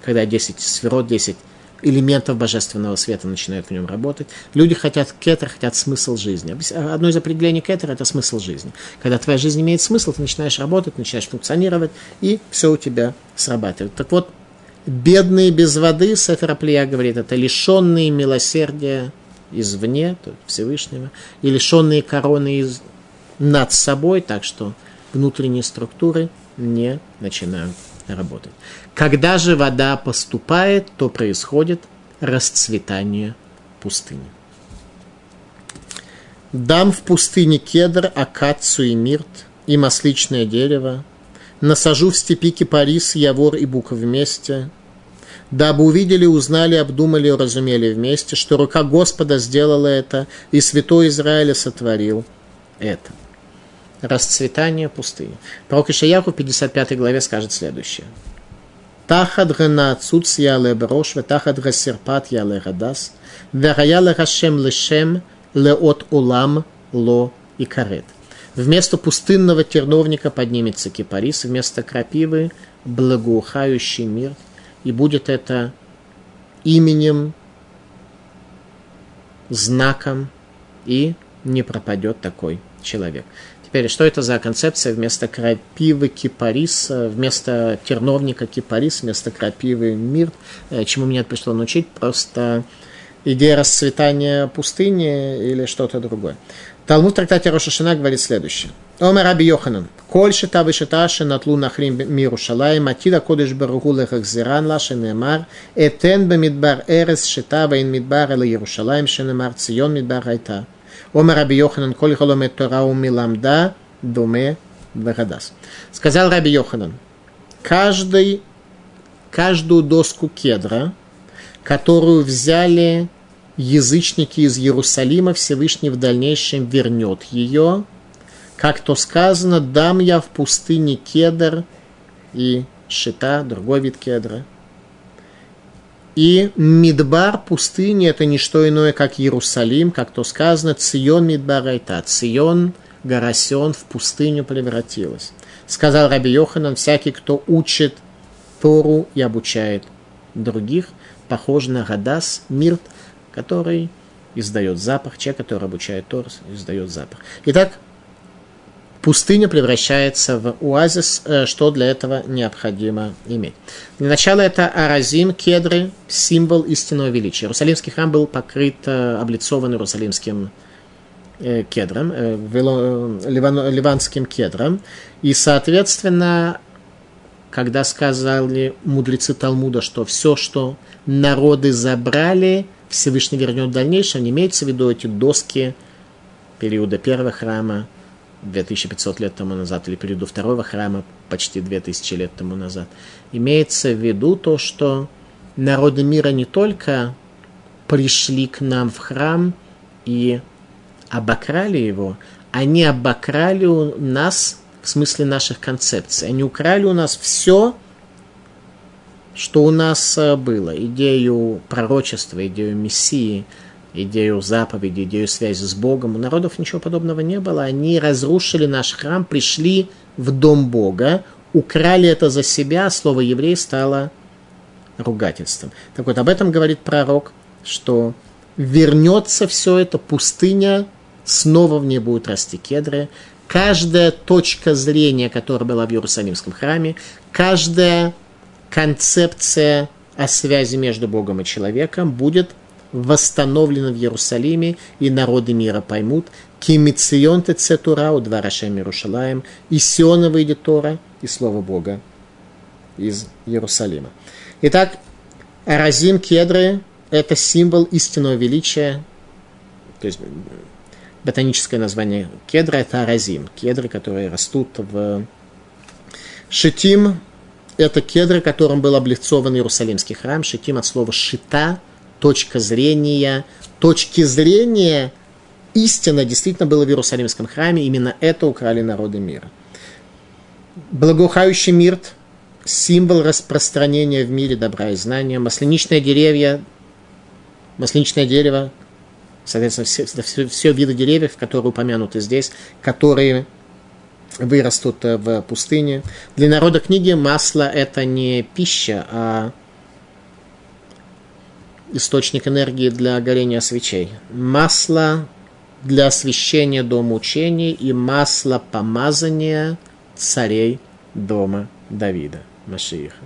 Speaker 1: когда десять сферот, десять элементов божественного света начинают в нем работать. Люди хотят кетер, хотят смысл жизни. Одно из определений кетера – это смысл жизни. Когда твоя жизнь имеет смысл, ты начинаешь работать, начинаешь функционировать, и все у тебя срабатывает. Так вот, бедные без воды, Сефер говорит, это лишенные милосердия извне, то Всевышнего, и лишенные короны из, над собой, так что внутренние структуры не начинают работать. Когда же вода поступает, то происходит расцветание пустыни. Дам в пустыне кедр, акацию и мирт, и масличное дерево, насажу в степи кипарис, явор и бук вместе – дабы увидели, узнали, обдумали, разумели вместе, что рука Господа сделала это, и святой Израиля сотворил это. Расцветание пустыни. Пророк Ишаяху в 55 главе скажет следующее. Тахад гана цуц яле брош, тахад гасерпат яле гадас, верая лехашем лешем леот улам ло и карет. Вместо пустынного терновника поднимется кипарис, вместо крапивы благоухающий мир – и будет это именем, знаком, и не пропадет такой человек. Теперь, что это за концепция вместо крапивы кипарис, вместо терновника кипарис, вместо крапивы мир? Э, чему меня пришло научить? Просто идея расцветания пустыни или что-то другое. Талмуд в трактате Рошашина говорит следующее. Омер Раби Йоханан. Коль шита вышита шенатлу нахрим мирушалаем, атида кодыш баруху лехахзиран ла шенемар, этен бемидбар эрес шита вейн мидбар эла Иерушалаем шенемар цион мидбар хайта. Омер Раби Йоханан, коль холомет Тора умиламда, думе вегадас. Сказал Раби Йоханан, каждый, каждую доску кедра, которую взяли язычники из Иерусалима, Всевышний в дальнейшем вернет ее. Как то сказано, дам я в пустыне кедр и шита, другой вид кедра. И Мидбар, пустыня, это не что иное, как Иерусалим, как то сказано, Цион Мидбар Айта. Цион, гора в пустыню превратилась. Сказал Раби Йоханан, всякий, кто учит Тору и обучает других, похож на Гадас, Мирт, который издает запах, человек, который обучает Тору, издает запах. Итак, пустыня превращается в оазис, э, что для этого необходимо иметь. Для начала это аразим, кедры, символ истинного величия. Иерусалимский храм был покрыт, э, облицован иерусалимским э, кедром, ливанским кедром. И, соответственно, когда сказали мудрецы Талмуда, что все, что народы забрали, Всевышний вернет в дальнейшем, не имеется в виду эти доски периода первого храма, 2500 лет тому назад, или периоду второго храма, почти 2000 лет тому назад. Имеется в виду то, что народы мира не только пришли к нам в храм и обокрали его, они обокрали у нас в смысле наших концепций. Они украли у нас все, что у нас э, было. Идею пророчества, идею Мессии – идею заповеди, идею связи с Богом. У народов ничего подобного не было. Они разрушили наш храм, пришли в дом Бога, украли это за себя, слово еврей стало ругательством. Так вот, об этом говорит пророк, что вернется все это, пустыня, снова в ней будут расти кедры. Каждая точка зрения, которая была в Иерусалимском храме, каждая концепция о связи между Богом и человеком будет восстановлено в Иерусалиме, и народы мира поймут, Кимицион Тецетура, у два Рашем Иерушалаем, и Сиона выйдет Тора, и Слово Бога из Иерусалима. Итак, Аразим кедры – это символ истинного величия, то есть ботаническое название кедра – это аразим, кедры, которые растут в Шитим – это кедры, которым был облицован Иерусалимский храм. Шитим от слова «шита», точка зрения, точки зрения истина действительно была в Иерусалимском храме, именно это украли народы мира. Благоухающий мирт – символ распространения в мире добра и знания. Масляничные деревья, масляничное дерево, соответственно, все, все, все виды деревьев, которые упомянуты здесь, которые вырастут в пустыне. Для народа книги масло – это не пища, а источник энергии для горения свечей. Масло для освещения дома учений и масло помазания царей дома Давида, Машииха.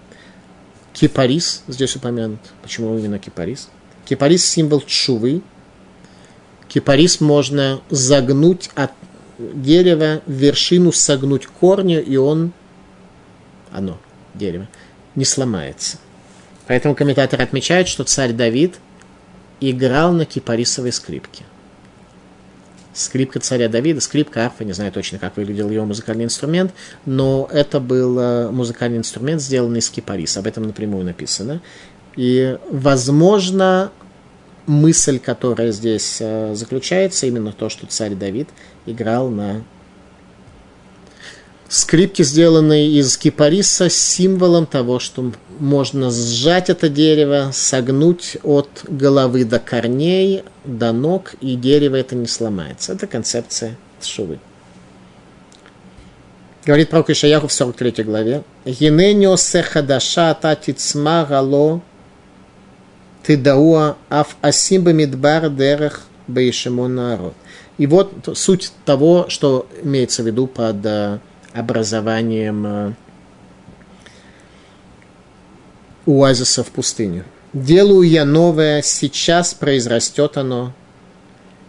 Speaker 1: Кипарис здесь упомянут. Почему именно кипарис? Кипарис – символ чувы. Кипарис можно загнуть от дерева, вершину согнуть корни, и он, оно, дерево, не сломается – Поэтому комментаторы отмечают, что царь Давид играл на кипарисовой скрипке. Скрипка царя Давида, скрипка, арфа, не знаю точно, как выглядел его музыкальный инструмент, но это был э, музыкальный инструмент, сделанный из кипариса. Об этом напрямую написано. И, возможно, мысль, которая здесь э, заключается, именно то, что царь Давид играл на скрипки, сделанные из кипариса, символом того, что можно сжать это дерево, согнуть от головы до корней, до ног, и дерево это не сломается. Это концепция шувы. Говорит пророк Ишаяху в 43 главе. Ененио сехадаша татицма гало тидауа аф асимба мидбар дерех бейшимон народ. И вот суть того, что имеется в виду под э, образованием э, оазиса в пустыне. Делаю я новое, сейчас произрастет оно.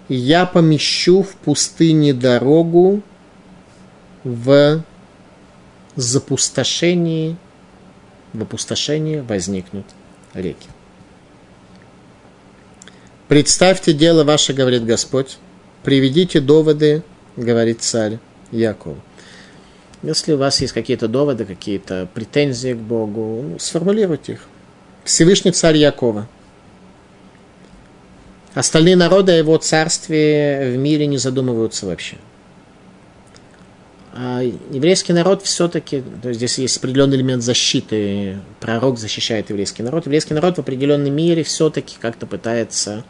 Speaker 1: Я помещу в пустыне дорогу в запустошении, в опустошении возникнут реки. Представьте дело ваше, говорит Господь, приведите доводы, говорит царь Яков. Если у вас есть какие-то доводы, какие-то претензии к Богу, ну, сформулируйте их. Всевышний царь Якова. Остальные народы о его царстве в мире не задумываются вообще. А еврейский народ все-таки, то есть здесь есть определенный элемент защиты, пророк защищает еврейский народ. Еврейский народ в определенной мере все-таки как-то пытается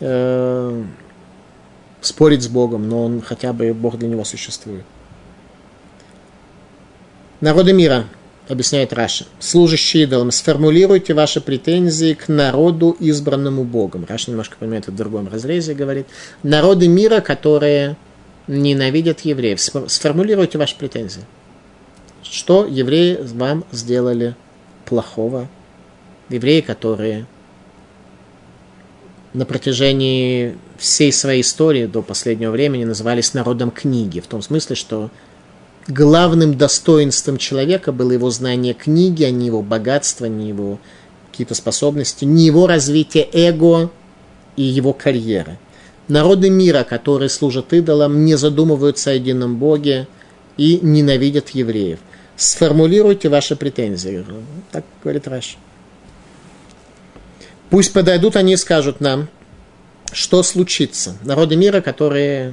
Speaker 1: э, спорить с Богом, но он хотя бы Бог для него существует. Народы мира, объясняет Раши, служащие идолам, сформулируйте ваши претензии к народу, избранному Богом. Раши немножко понимает это в другом разрезе, говорит. Народы мира, которые ненавидят евреев, сформулируйте ваши претензии. Что евреи вам сделали плохого? Евреи, которые на протяжении всей своей истории до последнего времени назывались народом книги, в том смысле, что главным достоинством человека было его знание книги, а не его богатство, не его какие-то способности, не его развитие эго и его карьеры. Народы мира, которые служат идолам, не задумываются о едином Боге и ненавидят евреев. Сформулируйте ваши претензии. Так говорит Раш. Пусть подойдут они и скажут нам, что случится. Народы мира, которые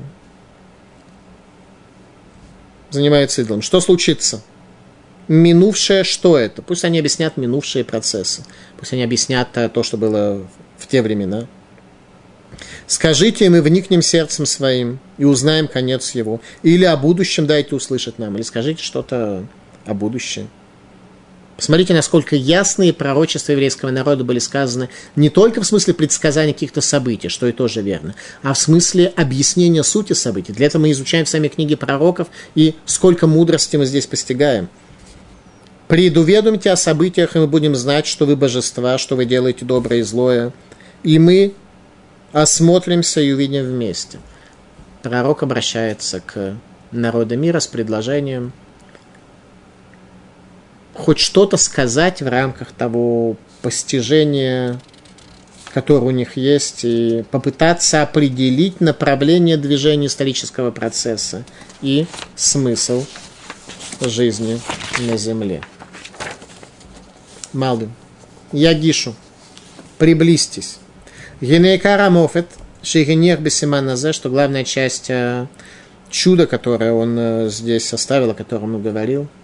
Speaker 1: занимаются идолом. Что случится? Минувшее, что это? Пусть они объяснят минувшие процессы. Пусть они объяснят то, что было в те времена. Скажите, и мы вникнем сердцем своим и узнаем конец его. Или о будущем дайте услышать нам. Или скажите что-то о будущем. Посмотрите, насколько ясные пророчества еврейского народа были сказаны не только в смысле предсказания каких-то событий, что и тоже верно, а в смысле объяснения сути событий. Для этого мы изучаем сами книги пророков, и сколько мудрости мы здесь постигаем. Предуведомьте о событиях, и мы будем знать, что вы божества, что вы делаете доброе и злое. И мы осмотримся и увидим вместе. Пророк обращается к народу мира с предложением – хоть что-то сказать в рамках того постижения, которое у них есть, и попытаться определить направление движения исторического процесса и смысл жизни на Земле. Малдин. Ягишу. Приблизьтесь. Генейкара Мофет, Шигенех Бесиманазе, что главная часть э, чуда, которое он э, здесь оставил, о котором он говорил –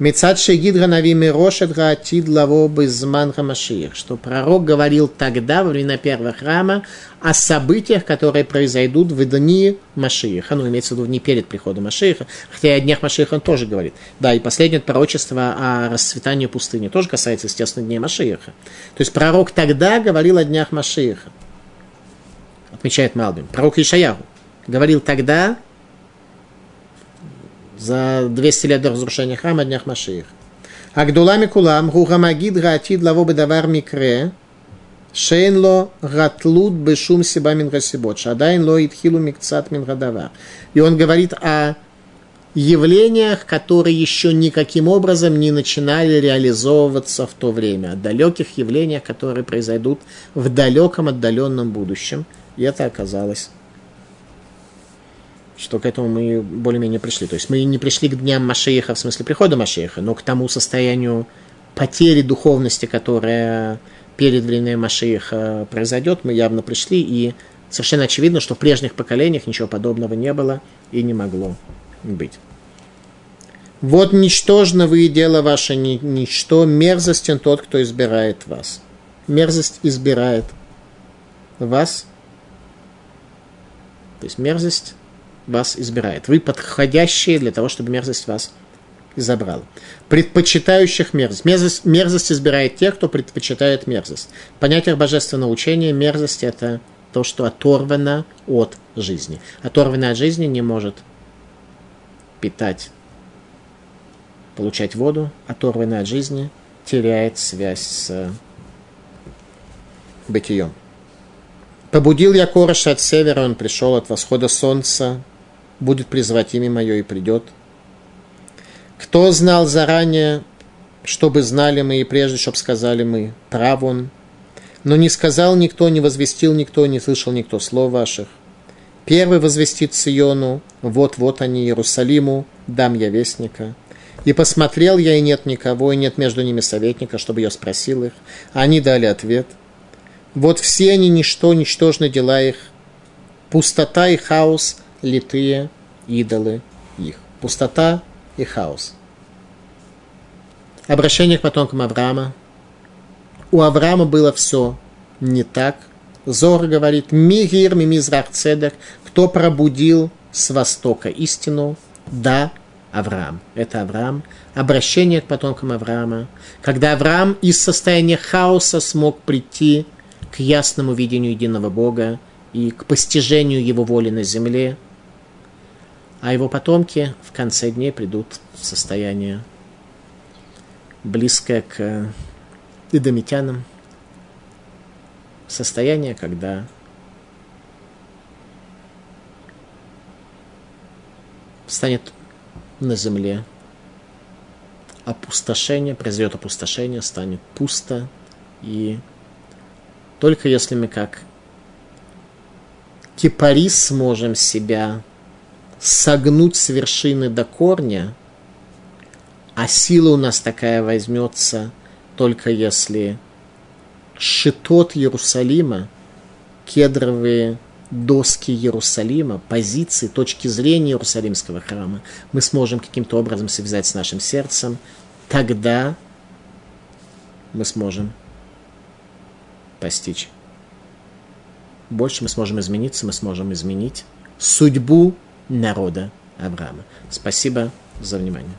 Speaker 1: Мецад Шегидра Навими Рошет Гаатид Лаво Безман Хамашиях, что пророк говорил тогда, во время первого храма, о событиях, которые произойдут в дни Машииха, ну, имеется в виду не перед приходом Машииха, хотя и о днях Машииха он тоже говорит. Да, и последнее пророчество о расцветании пустыни тоже касается, естественно, дней Машииха. То есть пророк тогда говорил о днях Машииха, отмечает Малбин. Пророк Ишаяху говорил тогда за 200 лет до разрушения храма днях Машиих. Агдулами кулам, гугамагид гаатид лаво бедавар микре, шейн ло гатлут бешум сиба мин гасибот, шадайн ло итхилу микцат мин гадавар. И он говорит о явлениях, которые еще никаким образом не начинали реализовываться в то время, о далеких явлениях, которые произойдут в далеком отдаленном будущем. И это оказалось что к этому мы более-менее пришли. То есть мы не пришли к дням Машеиха в смысле прихода Машеиха, но к тому состоянию потери духовности, которая перед временем Машеиха произойдет, мы явно пришли, и совершенно очевидно, что в прежних поколениях ничего подобного не было и не могло быть. Вот ничтожно вы и дело ваше ни, ничто, мерзостен тот, кто избирает вас. Мерзость избирает вас. То есть мерзость вас избирает. Вы подходящие для того, чтобы мерзость вас забрала. Предпочитающих мерзость. мерзость. Мерзость избирает тех, кто предпочитает мерзость. В понятиях божественного учения мерзость – это то, что оторвано от жизни. Оторвано от жизни не может питать, получать воду, оторванное от жизни теряет связь с бытием. Побудил я Короша от севера, он пришел от восхода солнца, будет призывать имя мое и придет. Кто знал заранее, чтобы знали мы и прежде, чтобы сказали мы, прав он. Но не сказал никто, не возвестил никто, не слышал никто слов ваших. Первый возвестит Сиону, вот-вот они Иерусалиму, дам я вестника. И посмотрел я, и нет никого, и нет между ними советника, чтобы я спросил их. Они дали ответ. Вот все они ничто, ничтожны дела их. Пустота и хаос литые идолы их. Пустота и хаос. Обращение к потомкам Авраама. У Авраама было все не так. Зор говорит, Мигир Мимизрах Цедек, кто пробудил с востока истину? Да, Авраам. Это Авраам. Обращение к потомкам Авраама. Когда Авраам из состояния хаоса смог прийти к ясному видению единого Бога и к постижению его воли на земле, а его потомки в конце дней придут в состояние близкое к идомитянам, состояние, когда станет на земле опустошение, произойдет опустошение, станет пусто. И только если мы как кипарис сможем себя согнуть с вершины до корня, а сила у нас такая возьмется только если шитот Иерусалима, кедровые доски Иерусалима, позиции, точки зрения Иерусалимского храма, мы сможем каким-то образом связать с нашим сердцем, тогда мы сможем постичь. Больше мы сможем измениться, мы сможем изменить судьбу народа Авраама. Спасибо за внимание.